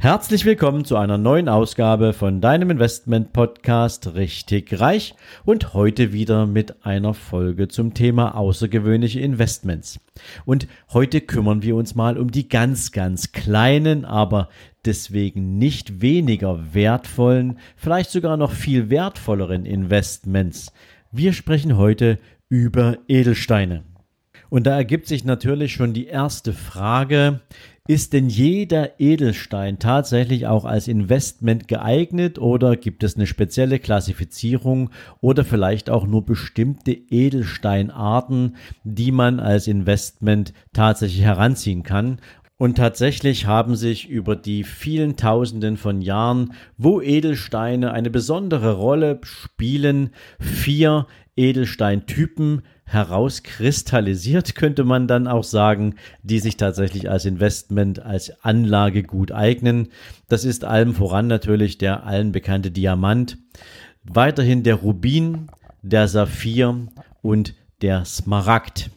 Herzlich willkommen zu einer neuen Ausgabe von deinem Investment Podcast Richtig Reich und heute wieder mit einer Folge zum Thema außergewöhnliche Investments. Und heute kümmern wir uns mal um die ganz, ganz kleinen, aber deswegen nicht weniger wertvollen, vielleicht sogar noch viel wertvolleren Investments. Wir sprechen heute über Edelsteine. Und da ergibt sich natürlich schon die erste Frage, ist denn jeder Edelstein tatsächlich auch als Investment geeignet oder gibt es eine spezielle Klassifizierung oder vielleicht auch nur bestimmte Edelsteinarten, die man als Investment tatsächlich heranziehen kann? Und tatsächlich haben sich über die vielen Tausenden von Jahren, wo Edelsteine eine besondere Rolle spielen, vier Edelsteintypen herauskristallisiert, könnte man dann auch sagen, die sich tatsächlich als Investment, als Anlage gut eignen. Das ist allem voran natürlich der allen bekannte Diamant, weiterhin der Rubin, der Saphir und der Smaragd.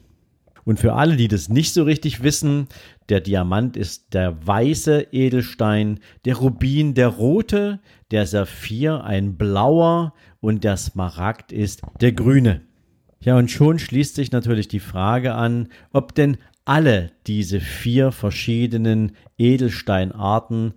Und für alle, die das nicht so richtig wissen, der Diamant ist der weiße Edelstein, der Rubin der rote, der Saphir ein blauer und der Smaragd ist der grüne. Ja, und schon schließt sich natürlich die Frage an, ob denn alle diese vier verschiedenen Edelsteinarten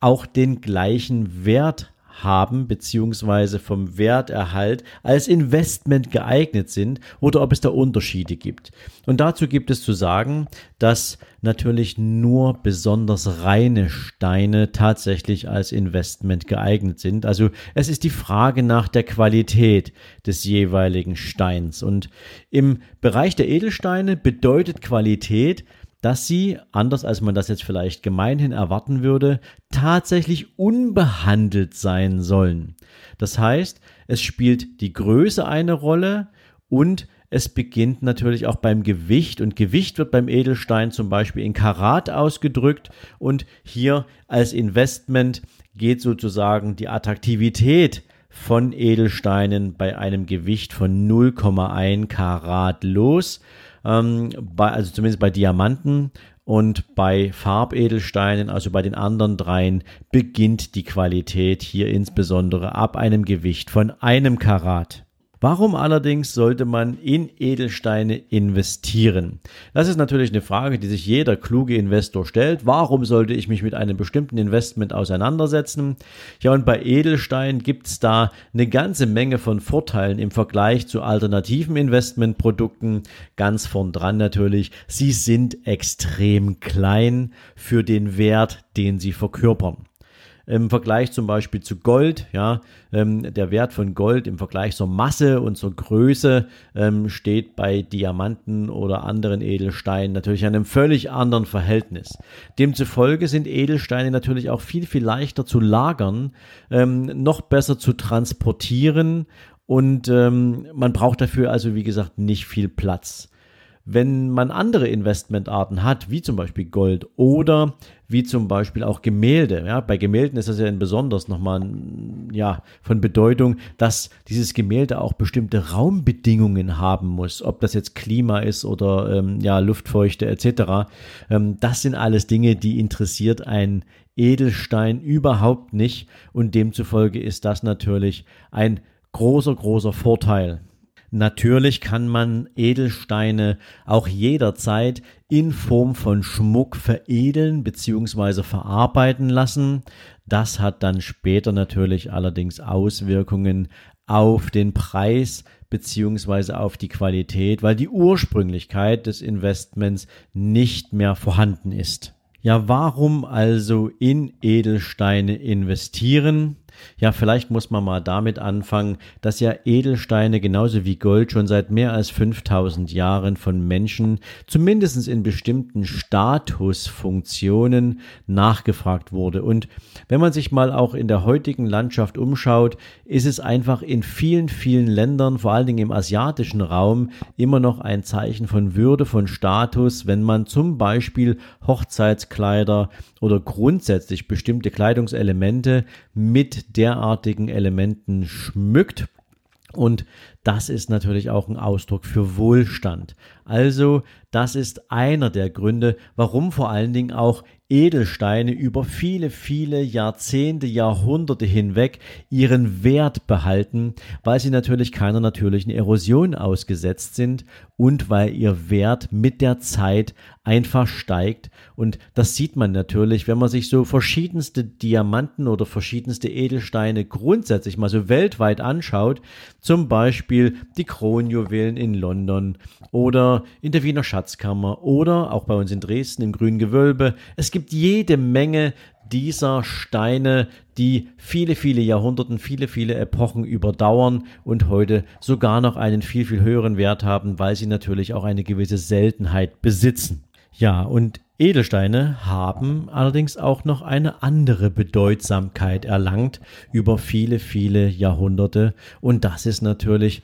auch den gleichen Wert haben beziehungsweise vom Werterhalt als Investment geeignet sind oder ob es da Unterschiede gibt. Und dazu gibt es zu sagen, dass natürlich nur besonders reine Steine tatsächlich als Investment geeignet sind. Also es ist die Frage nach der Qualität des jeweiligen Steins. Und im Bereich der Edelsteine bedeutet Qualität, dass sie, anders als man das jetzt vielleicht gemeinhin erwarten würde, tatsächlich unbehandelt sein sollen. Das heißt, es spielt die Größe eine Rolle und es beginnt natürlich auch beim Gewicht und Gewicht wird beim Edelstein zum Beispiel in Karat ausgedrückt und hier als Investment geht sozusagen die Attraktivität von Edelsteinen bei einem Gewicht von 0,1 Karat los ähm, bei, also zumindest bei Diamanten und bei Farbedelsteinen, also bei den anderen dreien, beginnt die Qualität hier insbesondere ab einem Gewicht von einem Karat. Warum allerdings sollte man in Edelsteine investieren? Das ist natürlich eine Frage, die sich jeder kluge Investor stellt. Warum sollte ich mich mit einem bestimmten Investment auseinandersetzen? Ja, und bei Edelsteinen gibt es da eine ganze Menge von Vorteilen im Vergleich zu alternativen Investmentprodukten. Ganz vorn dran natürlich, sie sind extrem klein für den Wert, den sie verkörpern im Vergleich zum Beispiel zu Gold, ja, ähm, der Wert von Gold im Vergleich zur Masse und zur Größe ähm, steht bei Diamanten oder anderen Edelsteinen natürlich in einem völlig anderen Verhältnis. Demzufolge sind Edelsteine natürlich auch viel, viel leichter zu lagern, ähm, noch besser zu transportieren und ähm, man braucht dafür also, wie gesagt, nicht viel Platz. Wenn man andere Investmentarten hat, wie zum Beispiel Gold oder wie zum Beispiel auch Gemälde, ja, bei Gemälden ist das ja besonders nochmal ja, von Bedeutung, dass dieses Gemälde auch bestimmte Raumbedingungen haben muss, ob das jetzt Klima ist oder ähm, ja, Luftfeuchte etc. Ähm, das sind alles Dinge, die interessiert ein Edelstein überhaupt nicht und demzufolge ist das natürlich ein großer, großer Vorteil. Natürlich kann man Edelsteine auch jederzeit in Form von Schmuck veredeln bzw. verarbeiten lassen. Das hat dann später natürlich allerdings Auswirkungen auf den Preis bzw. auf die Qualität, weil die Ursprünglichkeit des Investments nicht mehr vorhanden ist. Ja, warum also in Edelsteine investieren? Ja, vielleicht muss man mal damit anfangen, dass ja Edelsteine genauso wie Gold schon seit mehr als 5000 Jahren von Menschen zumindest in bestimmten Statusfunktionen nachgefragt wurde. Und wenn man sich mal auch in der heutigen Landschaft umschaut, ist es einfach in vielen, vielen Ländern, vor allen Dingen im asiatischen Raum, immer noch ein Zeichen von Würde, von Status, wenn man zum Beispiel Hochzeitskleider oder grundsätzlich bestimmte Kleidungselemente mit derartigen Elementen schmückt. Und das ist natürlich auch ein Ausdruck für Wohlstand. Also, das ist einer der Gründe, warum vor allen Dingen auch Edelsteine über viele, viele Jahrzehnte, Jahrhunderte hinweg ihren Wert behalten, weil sie natürlich keiner natürlichen Erosion ausgesetzt sind und weil ihr Wert mit der Zeit einfach steigt. Und das sieht man natürlich, wenn man sich so verschiedenste Diamanten oder verschiedenste Edelsteine grundsätzlich mal so weltweit anschaut. Zum Beispiel die Kronjuwelen in London oder in der Wiener Schatzkammer oder auch bei uns in Dresden im Grünen Gewölbe. Es gibt jede Menge dieser Steine, die viele, viele Jahrhunderten, viele, viele Epochen überdauern und heute sogar noch einen viel, viel höheren Wert haben, weil sie natürlich auch eine gewisse Seltenheit besitzen. Ja, und Edelsteine haben allerdings auch noch eine andere Bedeutsamkeit erlangt über viele, viele Jahrhunderte. Und das ist natürlich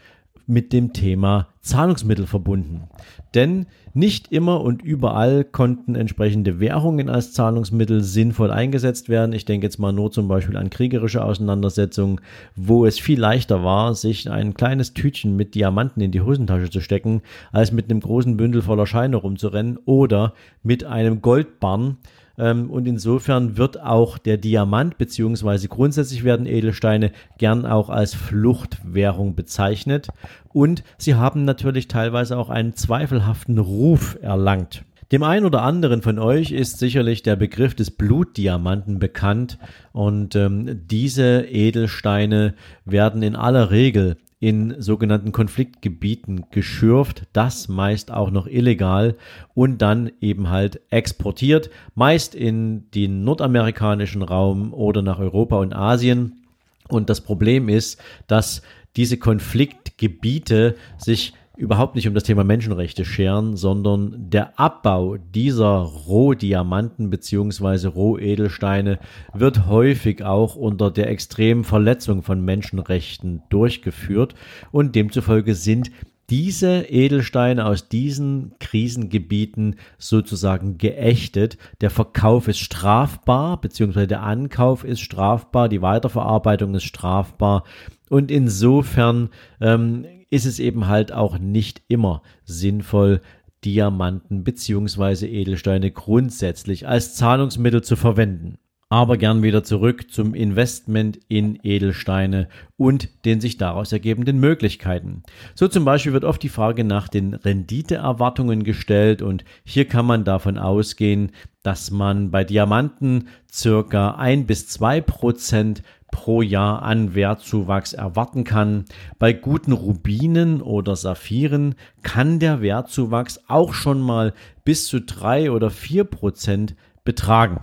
mit dem Thema Zahlungsmittel verbunden. Denn nicht immer und überall konnten entsprechende Währungen als Zahlungsmittel sinnvoll eingesetzt werden. Ich denke jetzt mal nur zum Beispiel an kriegerische Auseinandersetzungen, wo es viel leichter war, sich ein kleines Tütchen mit Diamanten in die Hosentasche zu stecken, als mit einem großen Bündel voller Scheine rumzurennen oder mit einem Goldbarren und insofern wird auch der Diamant beziehungsweise grundsätzlich werden Edelsteine gern auch als Fluchtwährung bezeichnet. Und sie haben natürlich teilweise auch einen zweifelhaften Ruf erlangt. Dem einen oder anderen von euch ist sicherlich der Begriff des Blutdiamanten bekannt und ähm, diese Edelsteine werden in aller Regel in sogenannten Konfliktgebieten geschürft, das meist auch noch illegal und dann eben halt exportiert, meist in den nordamerikanischen Raum oder nach Europa und Asien. Und das Problem ist, dass diese Konfliktgebiete sich überhaupt nicht um das Thema Menschenrechte scheren, sondern der Abbau dieser Rohdiamanten beziehungsweise Rohedelsteine wird häufig auch unter der extremen Verletzung von Menschenrechten durchgeführt und demzufolge sind diese Edelsteine aus diesen Krisengebieten sozusagen geächtet. Der Verkauf ist strafbar, beziehungsweise der Ankauf ist strafbar, die Weiterverarbeitung ist strafbar. Und insofern ähm, ist es eben halt auch nicht immer sinnvoll, Diamanten beziehungsweise Edelsteine grundsätzlich als Zahlungsmittel zu verwenden. Aber gern wieder zurück zum Investment in Edelsteine und den sich daraus ergebenden Möglichkeiten. So zum Beispiel wird oft die Frage nach den Renditeerwartungen gestellt und hier kann man davon ausgehen, dass man bei Diamanten circa ein bis zwei Prozent pro Jahr an Wertzuwachs erwarten kann. Bei guten Rubinen oder Saphiren kann der Wertzuwachs auch schon mal bis zu drei oder vier Prozent betragen.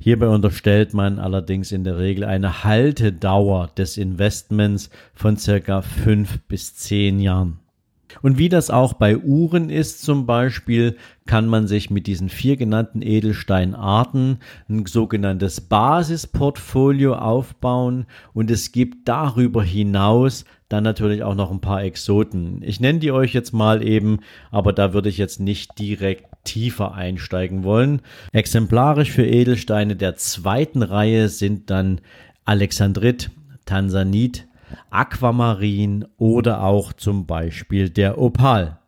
Hierbei unterstellt man allerdings in der Regel eine Haltedauer des Investments von circa fünf bis zehn Jahren. Und wie das auch bei Uhren ist zum Beispiel, kann man sich mit diesen vier genannten Edelsteinarten ein sogenanntes Basisportfolio aufbauen und es gibt darüber hinaus dann natürlich auch noch ein paar Exoten. Ich nenne die euch jetzt mal eben, aber da würde ich jetzt nicht direkt tiefer einsteigen wollen. Exemplarisch für Edelsteine der zweiten Reihe sind dann Alexandrit, Tansanit, Aquamarin oder auch zum Beispiel der Opal.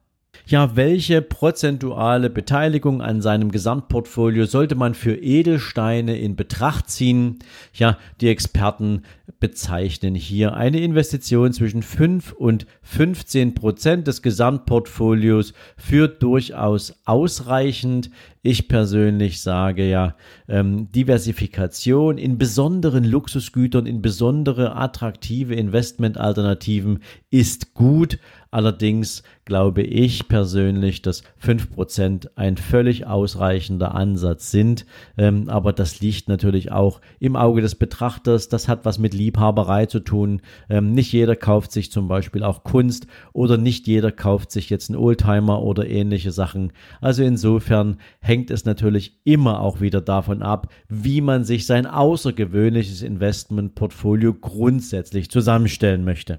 Ja, welche prozentuale Beteiligung an seinem Gesamtportfolio sollte man für Edelsteine in Betracht ziehen? Ja, die Experten bezeichnen hier eine Investition zwischen 5 und 15 Prozent des Gesamtportfolios für durchaus ausreichend. Ich persönlich sage ja, ähm, Diversifikation in besonderen Luxusgütern, in besondere attraktive Investmentalternativen ist gut, Allerdings glaube ich persönlich, dass fünf Prozent ein völlig ausreichender Ansatz sind. Ähm, aber das liegt natürlich auch im Auge des Betrachters. Das hat was mit Liebhaberei zu tun. Ähm, nicht jeder kauft sich zum Beispiel auch Kunst oder nicht jeder kauft sich jetzt einen Oldtimer oder ähnliche Sachen. Also insofern hängt es natürlich immer auch wieder davon ab, wie man sich sein außergewöhnliches Investmentportfolio grundsätzlich zusammenstellen möchte.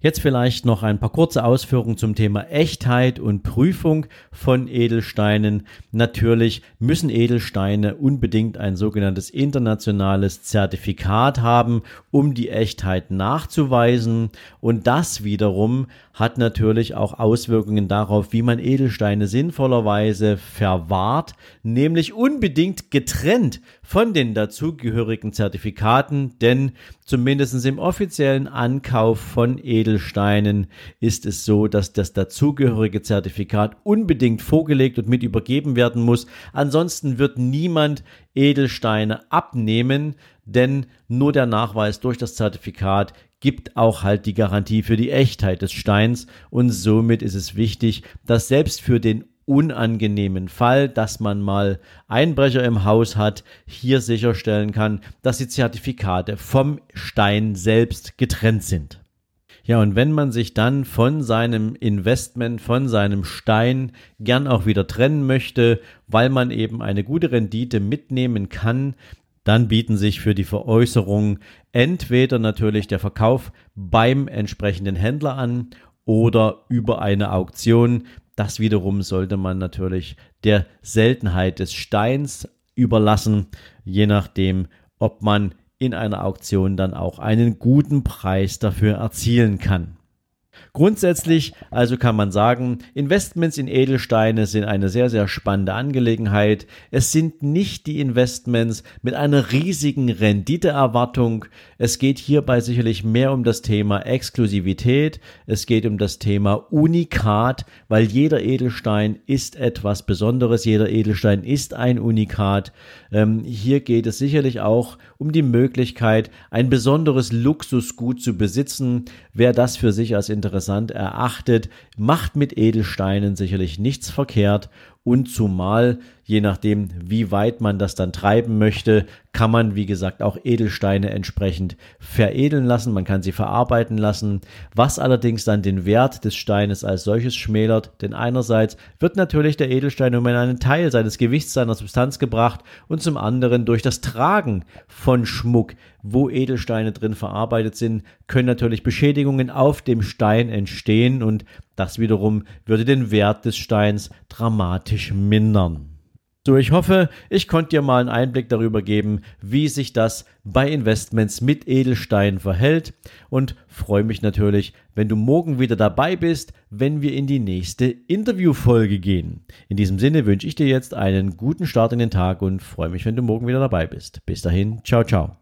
Jetzt vielleicht noch ein paar kurze Ausführungen zum Thema Echtheit und Prüfung von Edelsteinen. Natürlich müssen Edelsteine unbedingt ein sogenanntes internationales Zertifikat haben, um die Echtheit nachzuweisen. Und das wiederum hat natürlich auch Auswirkungen darauf, wie man Edelsteine sinnvollerweise verwahrt, nämlich unbedingt getrennt von den dazugehörigen Zertifikaten, denn zumindest im offiziellen Ankauf von Edelsteinen ist es so, dass das dazugehörige Zertifikat unbedingt vorgelegt und mit übergeben werden muss. Ansonsten wird niemand Edelsteine abnehmen, denn nur der Nachweis durch das Zertifikat gibt auch halt die Garantie für die Echtheit des Steins und somit ist es wichtig, dass selbst für den unangenehmen Fall, dass man mal Einbrecher im Haus hat, hier sicherstellen kann, dass die Zertifikate vom Stein selbst getrennt sind. Ja, und wenn man sich dann von seinem Investment, von seinem Stein gern auch wieder trennen möchte, weil man eben eine gute Rendite mitnehmen kann, dann bieten sich für die Veräußerung entweder natürlich der Verkauf beim entsprechenden Händler an oder über eine Auktion. Das wiederum sollte man natürlich der Seltenheit des Steins überlassen, je nachdem, ob man in einer Auktion dann auch einen guten Preis dafür erzielen kann. Grundsätzlich also kann man sagen, Investments in Edelsteine sind eine sehr, sehr spannende Angelegenheit. Es sind nicht die Investments mit einer riesigen Renditeerwartung. Es geht hierbei sicherlich mehr um das Thema Exklusivität. Es geht um das Thema Unikat, weil jeder Edelstein ist etwas Besonderes. Jeder Edelstein ist ein Unikat. Ähm, hier geht es sicherlich auch um die Möglichkeit, ein besonderes Luxusgut zu besitzen. Wer das für sich als interessant erachtet, macht mit Edelsteinen sicherlich nichts verkehrt und zumal, je nachdem, wie weit man das dann treiben möchte, kann man, wie gesagt, auch Edelsteine entsprechend veredeln lassen. Man kann sie verarbeiten lassen, was allerdings dann den Wert des Steines als solches schmälert. Denn einerseits wird natürlich der Edelstein um einen Teil seines Gewichts seiner Substanz gebracht und zum anderen durch das Tragen von Schmuck, wo Edelsteine drin verarbeitet sind, können natürlich Beschädigungen auf dem Stein entstehen und das wiederum würde den Wert des Steins dramatisch mindern. So, ich hoffe, ich konnte dir mal einen Einblick darüber geben, wie sich das bei Investments mit Edelsteinen verhält und freue mich natürlich, wenn du morgen wieder dabei bist, wenn wir in die nächste Interviewfolge gehen. In diesem Sinne wünsche ich dir jetzt einen guten Start in den Tag und freue mich, wenn du morgen wieder dabei bist. Bis dahin, ciao, ciao.